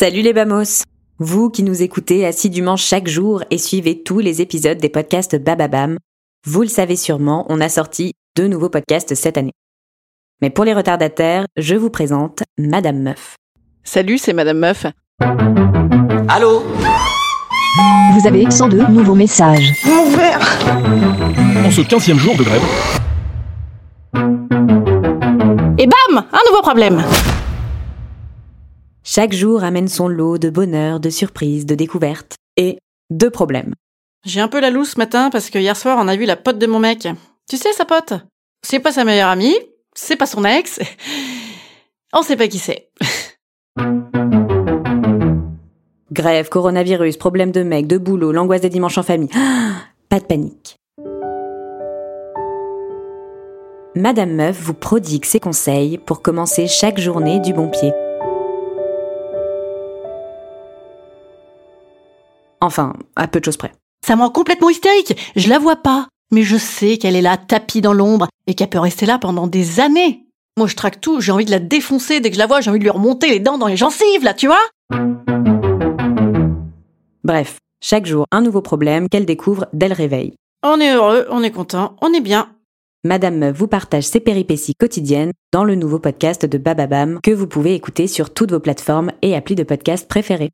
Salut les Bamos Vous qui nous écoutez assidûment chaque jour et suivez tous les épisodes des podcasts Bababam, vous le savez sûrement, on a sorti deux nouveaux podcasts cette année. Mais pour les retardataires, je vous présente Madame Meuf. Salut, c'est Madame Meuf. Allô? Vous avez 102 nouveaux messages. Mon verre En ce 15 jour de grève, Et bam Un nouveau problème Chaque jour amène son lot de bonheur, de surprises, de découvertes et de problèmes. J'ai un peu la loose ce matin parce que hier soir on a vu la pote de mon mec. Tu sais sa pote? C'est pas sa meilleure amie, c'est pas son ex. On sait pas qui c'est. Grève, coronavirus, problème de mec, de boulot, l'angoisse des dimanches en famille. Ah, pas de panique. Madame Meuf vous prodigue ses conseils pour commencer chaque journée du bon pied. Enfin, à peu de choses près. Ça me rend complètement hystérique. Je la vois pas. Mais je sais qu'elle est là, tapie dans l'ombre, et qu'elle peut rester là pendant des années. Moi, je traque tout, j'ai envie de la défoncer dès que je la vois, j'ai envie de lui remonter les dents dans les gencives, là, tu vois Bref, chaque jour un nouveau problème qu'elle découvre dès le réveil. On est heureux, on est content, on est bien. Madame Meuf vous partage ses péripéties quotidiennes dans le nouveau podcast de Bababam que vous pouvez écouter sur toutes vos plateformes et applis de podcast préférés.